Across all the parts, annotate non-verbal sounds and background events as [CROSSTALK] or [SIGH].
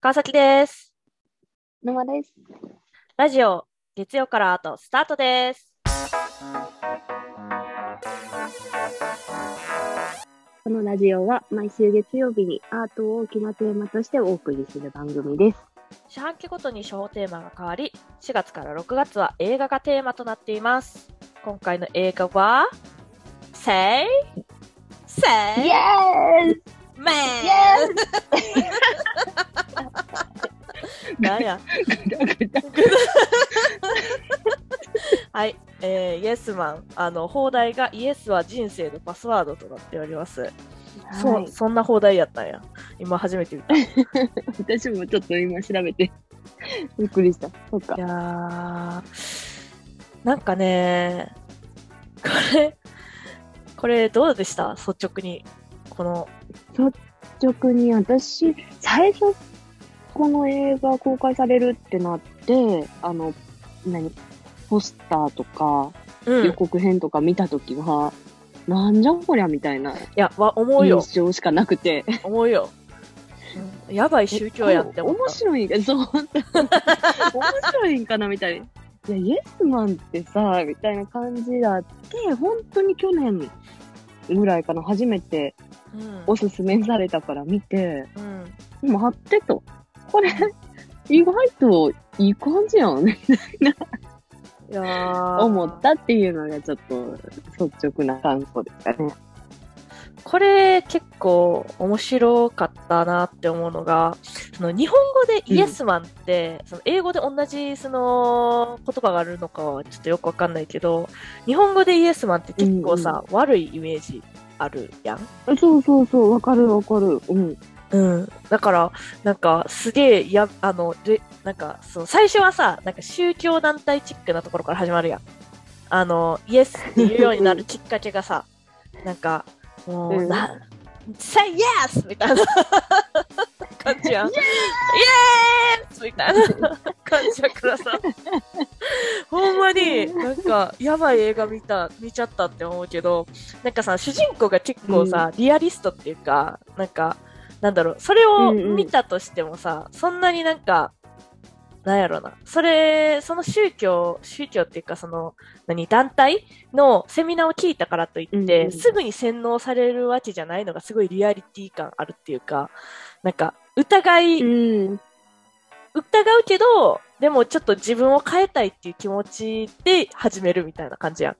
川崎です。沼です。ラジオ、月曜からアート、スタートです。このラジオは毎週月曜日にアートを大きなテーマとしてお送りする番組です。四半期ごとに小テーマが変わり、4月から6月は映画がテーマとなっています。今回の映画は、Say, イ Say, エーイ Man! [LAUGHS] なんや？[LAUGHS] はい、えー、イエスマン。あの、放題がイエスは人生のパスワードとなっております。そはい、そんな放題やったんや。今初めて見た。い [LAUGHS] 私もちょっと今調べてびっくりした。そっか。やー、なんかね、これ、これどうでした？率直に。この、率直に私、最初、この映画公開されるってなって、あの、何？ポスターとかうん。予い告編とか見たときは、なんじゃこりゃみたいなや、わ、思うよ。印象しかなくて。思うよ。うんやばい宗教やって思っ面白いんか、そう、面白いんかな？みたいな。いや、イエスマンってさ、みたいな感じだって、本当に去年ぐらいかな、初めて。おすすめされたから見て、うん。待ってと。これ、意外といい感じやん、ね、いやー思ったっていうのがちょっと率直な感想ですかね。これ結構面白かったなって思うのが、その日本語でイエスマンって、その英語で同じその言葉があるのかはちょっとよくわかんないけど、日本語でイエスマンって結構さ、悪いイメージあるやん？そうそうそう、わかるわかる。うん。うん。だから、なんかすげえ、や、あの、で、なんか、その最初はさ、なんか宗教団体チックなところから始まるやん。あの、イエスっていうようになるきっかけがさ、なんか、もう、うん。な、say yes! みたいな。感じやん。イエースみたいな。感じやからさ。ほんまに、なんか、やばい映画見た、見ちゃったって思うけど、なんかさ、主人公が結構さ、リアリストっていうか、なんか、なんだろう、それをうんうん。見たとしてもさ、そんなになんか、なんやろな。それ、その宗教、宗教っていうか、その、何、団体のセミナーを聞いたからといって、うんうんすぐに洗脳されるわけじゃないのがすごいリアリティ感あるっていうか、なんか、疑い、うん。疑うけど、でもちょっと自分を変えたいっていう気持ちで始めるみたいな感じやん。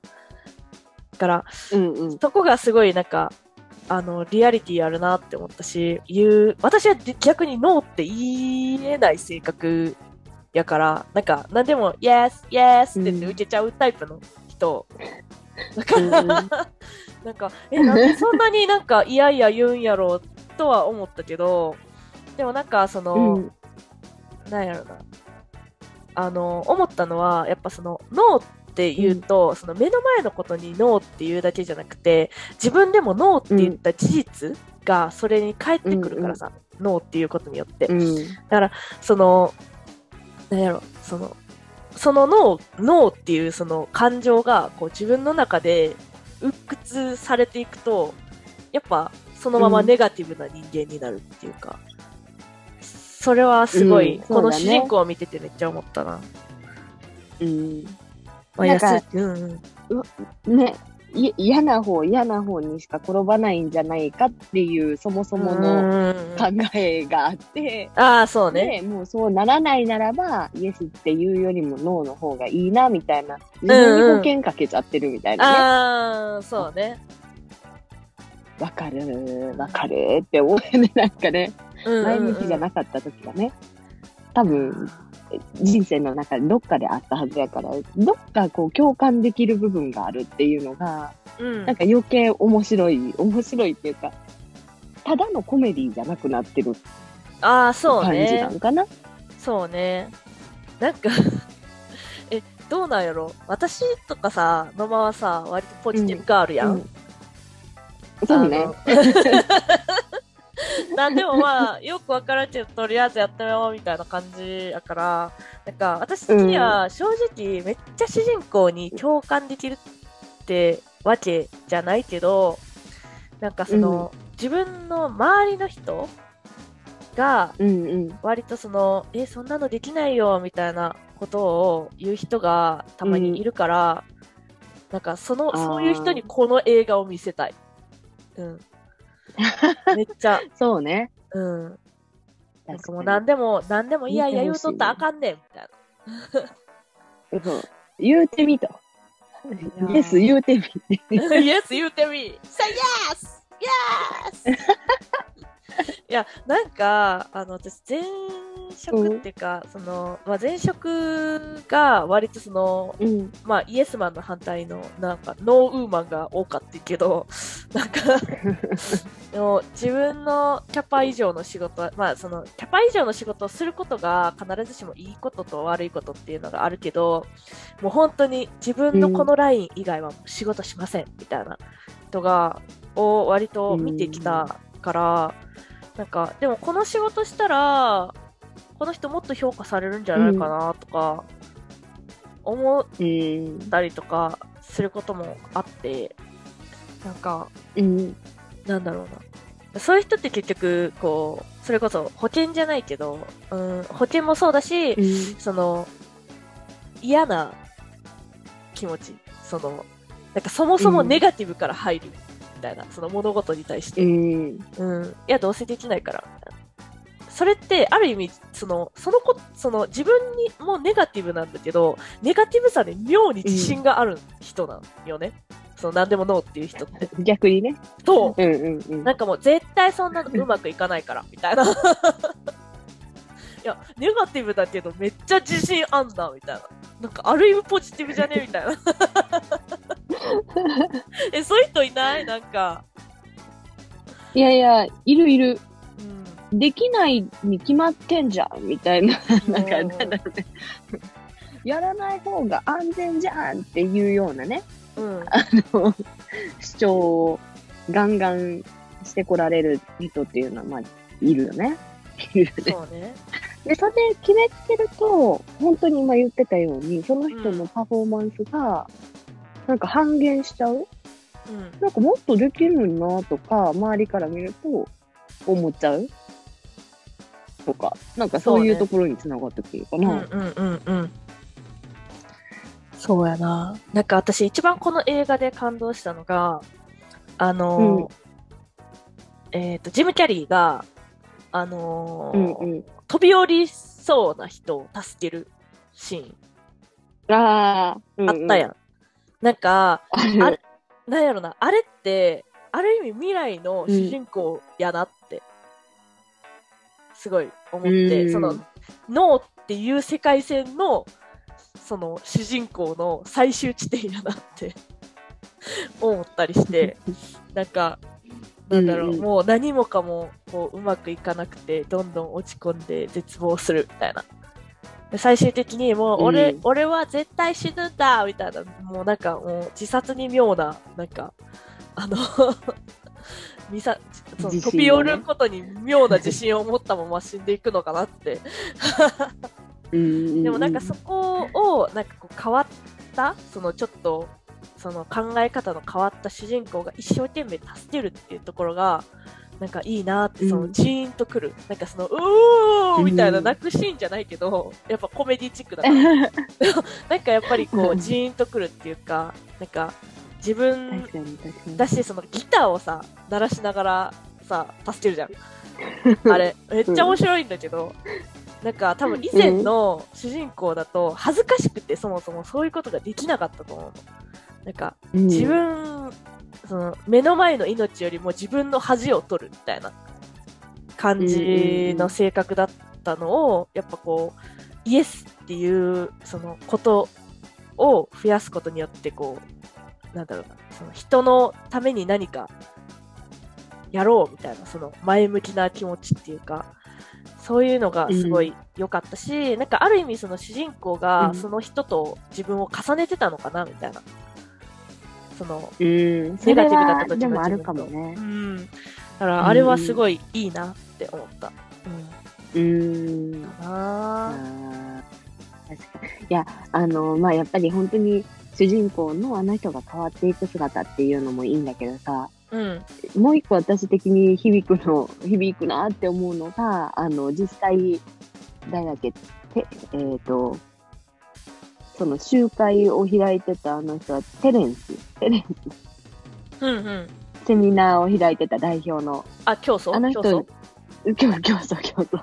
だから、うんうん。そこがすごいなんか、あの、リアリティあるなって思ったし、言う、私は逆にノーって言えない性格やから、なんか、何でも、yes, yes って言って受けちゃうタイプの人。だから、うん [LAUGHS] なんか、え、なんでそんなになんか嫌々言うんやろうとは思ったけど、でもなんかその、うんなんやろな。あの、思ったのは、やっぱその、ノーって言うと、その目の前のことにノーって言うだけじゃなくて、自分でもノーって言った事実がそれに返ってくるからさ、ノーっていうことによって。うん。その、なんやろ、その、そのノー、ノーっていうその感情がこう自分の中で鬱屈されていくと、やっぱそのままネガティブな人間になるっていうか、それはすごい、うんこの主人公を見ててめっちゃ思ったな。うん。まあ、安い、うんうん。ね、い嫌な方、嫌な方にしか転ばないんじゃないかっていう、そもそものうん考えがあって、ああ、そうね。ね、もうそうならないならば、イエスっていうよりもノーの方がいいな、みたいな。自分に保険かけちゃってるみたいなね。ああ、そうね。わ、かる、わかるって思うよね、なんかね。うん毎日じゃなかった時がね。多分、人生の中でどっかであったはずやから、どっかこう共感できる部分があるっていうのが、うんなんか余計面白い、面白いっていうか、ただのコメディじゃなくなってるああ、そう感じねな。んかな？そうね。なんか [LAUGHS] え、どうなんやろ？私とかさ、野間はさ、割とポジティブガールやん。うんそうね。[LAUGHS] [LAUGHS] なんでもまあ、よくわからんけど、とりあえずやってみようみたいな感じやから、なんか、私的には正直、めっちゃ主人公に共感できるってわけじゃないけど、なんかその、自分の周りの人が、うんうん。割とその、え、そんなのできないよ、みたいなことを言う人がたまにいるから、なんかその、そういう人にこの映画を見せたい。うん。めっちゃ、[LAUGHS] そうね。うん。なんかもう何でも、何でもいやいや言うとったらあ見かんねん、みたいにそう言うてみと。イエス言うてみ。な。[LAUGHS] イエス言うてみ !Say yes! Yes! [LAUGHS] いや、なんか、あの、私、前職っていうか、その、まあ、前職が割とその、うん。まあ、イエスマンの反対の、なんか、ノーウーマンが多かったけど、[LAUGHS] なんか、[LAUGHS] でも、自分のキャパ以上の仕事、まあ、その、キャパ以上の仕事をすることが必ずしもいいことと悪いことっていうのがあるけど、もう本当に自分のこのライン以外は仕事しません、みたいな人が、を割と見てきたから、なんか、でもこの仕事したら、この人もっと評価されるんじゃないかなとか、思っうん。たりとかすることもあって、なんか、うん。なんだろうな。そういう人って結局、こう、それこそ保険じゃないけど、うん、保険もそうだし、うん。その、嫌な気持ち、その、なんかそもそもネガティブから入る、みたいな、その物事に対して。うん。うん。いや、どうせできないから。それって、ある意味、その、そのこ、その、自分にもネガティブなんだけど、ネガティブさで妙に自信がある人なんよね。その、何でもノーっていう人って。[LAUGHS] 逆にね。そう。うんうんうん。なんかもう絶対そんなのうまくいかないから、みたいな。[LAUGHS] いや、ネガティブだけどめっちゃ自信あんだ、みたいな。なんかある意味ポジティブじゃね？みたいな。[LAUGHS] え、そういう人いない？なんか。いやいや、いるいる。うん。できないに決まってんじゃん、みたいな。なんか、うんなんだろうね。やらない方が安全じゃんっていうようなね、うん。主張をガンガンしてこられる人っていうのは、まあ、いるよね。いるよね。そうね。[LAUGHS] で、それ決めてると、本当に今言ってたように、その人のパフォーマンスが、なんか半減しちゃう？うん。なんかもっとできるのになとか、周りから見ると思っちゃう？とか、なんかそういうところにつながってくるかうんうな。んうんうん。そうやな。なんか私一番この映画で感動したのが、あのーえっ、と、ジム・キャリーが、あのーうんうん。飛び降りそうな人を助けるシああ、ーンあったやん。ん。なんか、あれなんやろな、あれって、ある意味未来の主人公やなって、すごい思って、うん。その、脳っていう世界線の、その主人公の最終地点やなって [LAUGHS] 思ったりして、[LAUGHS] なんか、なんだろう、うんうん。もう何もかもこううまくいかなくて、どんどん落ち込んで絶望するみたいな。で最終的にもう俺、うん。俺は絶対死ぬんだみたいな、もうなんかもう自殺に妙な、なんか、あの、自 [LAUGHS] 飛び降りることに妙な自信を持ったまま死んでいくのかなって。うんでもなんかそこを、なんかこう変わった、そのちょっと、その考え方の変わった主人公が一生懸命助けるっていうところが、なんかいいなって、そのうんジーンとくる。なんかその、うーみたいなうん泣くシーンじゃないけど、やっぱコメディチックだから。[LAUGHS] なんかやっぱりこううんジーンとくるっていうか、なんか自分。だし、そのギターをさ、鳴らしながらさ、助けるじゃん。[LAUGHS] あれ、めっちゃ面白いんだけど、なんか多分以前の主人公だと恥ずかしくてそもそもそういうことができなかったと思うの。なんかうん自分、その目の前の命よりも自分の恥を取るみたいな感じの性格だったのを、やっぱこう、イエスっていうそのことを増やすことによってこう、なんだろうな、その人のために何かやろうみたいな、その前向きな気持ちっていうか、そういうのがすごい良かったし、なんかある意味その主人公うんがその人と自分を重ねてたのかなみたいな。その、うん。そネガティブだった時でもあるかもねう。ん。だからあれはすごいいいなって思った。うん。うん。かな。いや、あの、まあ、やっぱり本当に主人公のあの人が変わっていく姿っていうのもいいんだけどさ、うん。もう一個私的に響くの、響くなって思うのが、あの、実際、誰だっけ、てえっ、と、その集会を開いてたあの人はテレンス、テレンス、うんうん。セミナーを開いてた代表の、あ、競争あの人、競競争、競争。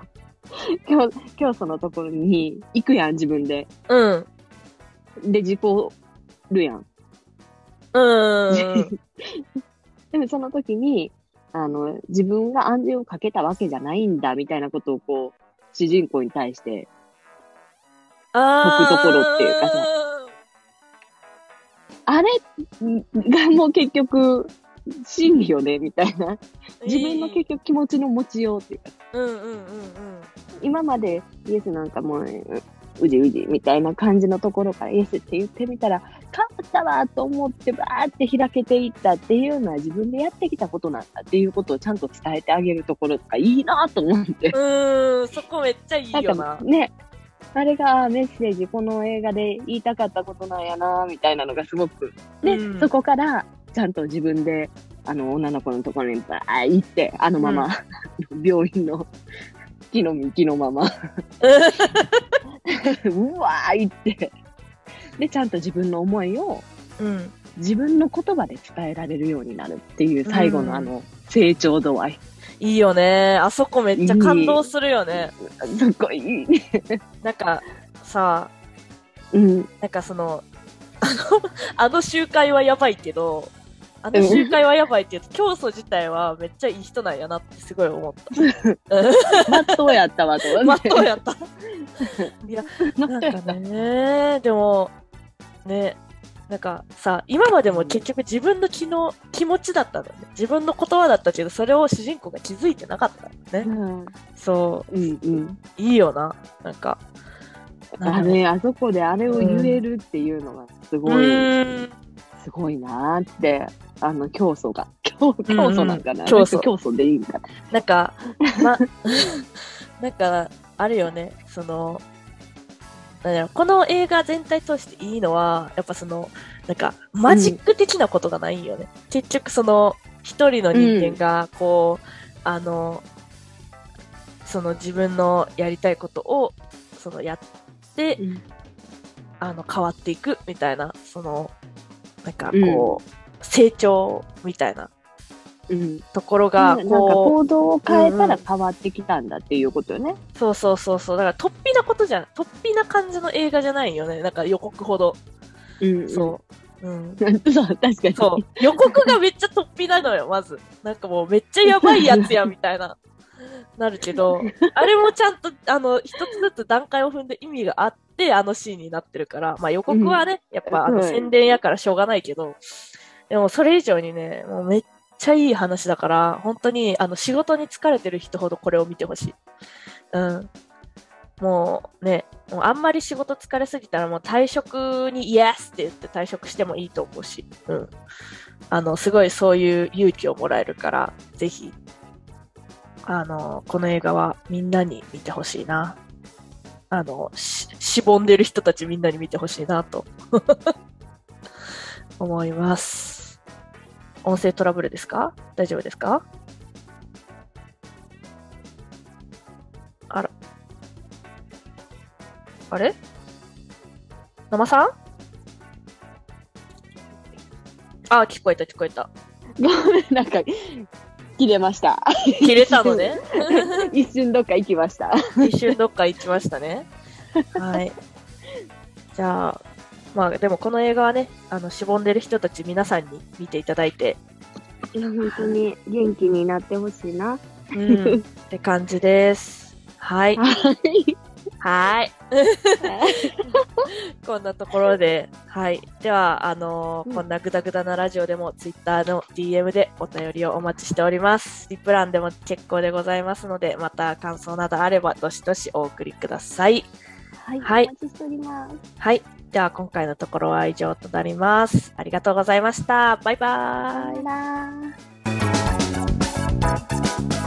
競競争のところに行くやん、自分で。うん。で、事故るやん。うん。[LAUGHS] でもその時に、あの、自分が安全をかけたわけじゃないんだ、みたいなことをこう、主人公に対して、あ解くところっていうかさあれがもう結局、真理よね、みたいな。自分の結局気持ちの持ちようっていうか、うんうんうんうん。今までイエスなんかもう、うんうじうじみたいな感じのところからイエスって言ってみたら、変わったわと思ってバーって開けていったっていうのは自分でやってきたことなんだっていうことをちゃんと伝えてあげるところとかいいなと思って。うーん、そこめっちゃいいなんよなか。ね、あれがメッセージ、この映画で言いたかったことなんやなみたいなのがすごく。で、うんそこからちゃんと自分で、あの、女の子のところにバー行って、あのまま、[LAUGHS] 病院の木の幹のまま、[LAUGHS] [LAUGHS] うわー行って、で、ちゃんと自分の思いをうん。自分の言葉で伝えられるようになるっていう最後うんのあの、成長度合い。いいよね。あそこめっちゃ感動するよね。すごいいいね。[LAUGHS] なんか、さ、うん。なんかその、あの、あの集会はやばいけど、あの集会はやばいって言うと、教祖自体はめっちゃいい人なんやなってすごい思った。まっとうやったわと。[LAUGHS] まっとうやった。いや、まな。んかね、でも、ね、なんかさ、今までも結局自分の気の気持ちだったんだよね。自分の言葉だったけど、それを主人公が気づいてなかったんだよね。うんそうんうん。う、いいよな。なんか。あれ、あそこであれを言えるっていうのがすうごい、ーん。すごいなーって、あの、競争が。競競争なんかな、競争競争でいいんかな。なんか、ま、[LAUGHS] なんか、あるよね。その、なんだろうこの映画全体通していいのは、やっぱその、なんか、マジック的なことがないんよね。結局その、一人の人間が、こう、あの、その自分のやりたいことを、そのやって、あの、変わっていくみたいな、その、なんかこう、成長みたいなうん。ところが、こう、行動を変えたら変わってきたんだっていうことよね。そうそうそうそう。だから、突飛なことじゃん。突飛な感じの映画じゃないよね。なんか予告ほど。うん。そう。うん。う。[LAUGHS] そう、確かに。そう。予告がめっちゃ突飛なのよ、まず。なんかもうめっちゃやばいやつや、みたいな。[LAUGHS] なるけど、あれもちゃんと、あの、一つずつ段階を踏んで意味があって、あのシーンになってるから、まあ予告はね、やっぱあのうん宣伝やからしょうがないけど、でもそれ以上にね、もうめっちゃいい話だから、本当に、あの、仕事に疲れてる人ほどこれを見てほしい。うん。もうね、もうあんまり仕事疲れすぎたらもう退職にイエスって言って退職してもいいと思うし、うん。あの、すごいそういう勇気をもらえるから、ぜひ、あの、この映画はみんなに見てほしいな。あの、し、しぼんでる人たちみんなに見てほしいなと、[LAUGHS] 思います。音声トラブルですか？大丈夫ですか？あら。あれ？生さん？あ、聞こえた聞こえた。ごめん、なんか、切れました。切れたのね。[LAUGHS] 一瞬どっか行きました。一瞬どっか行きましたね。はい。じゃあ、まあでもこの映画はね、あの、しぼんでる人たち皆さんに見ていただいて、いや、本当に元気になってほしいな。うん、って感じです。はい。はい。はい。[LAUGHS] こんなところで、はい。では、あのーうんこんなグダグダなラジオでも、ツイッターの DM でお便りをお待ちしております。リプランでも結構でございますので、また感想などあれば、どしどしお送りください。はい。はいお待ちしております。はい。では、今回のところは以上となります。ありがとうございました。バイバーイさよ。なら。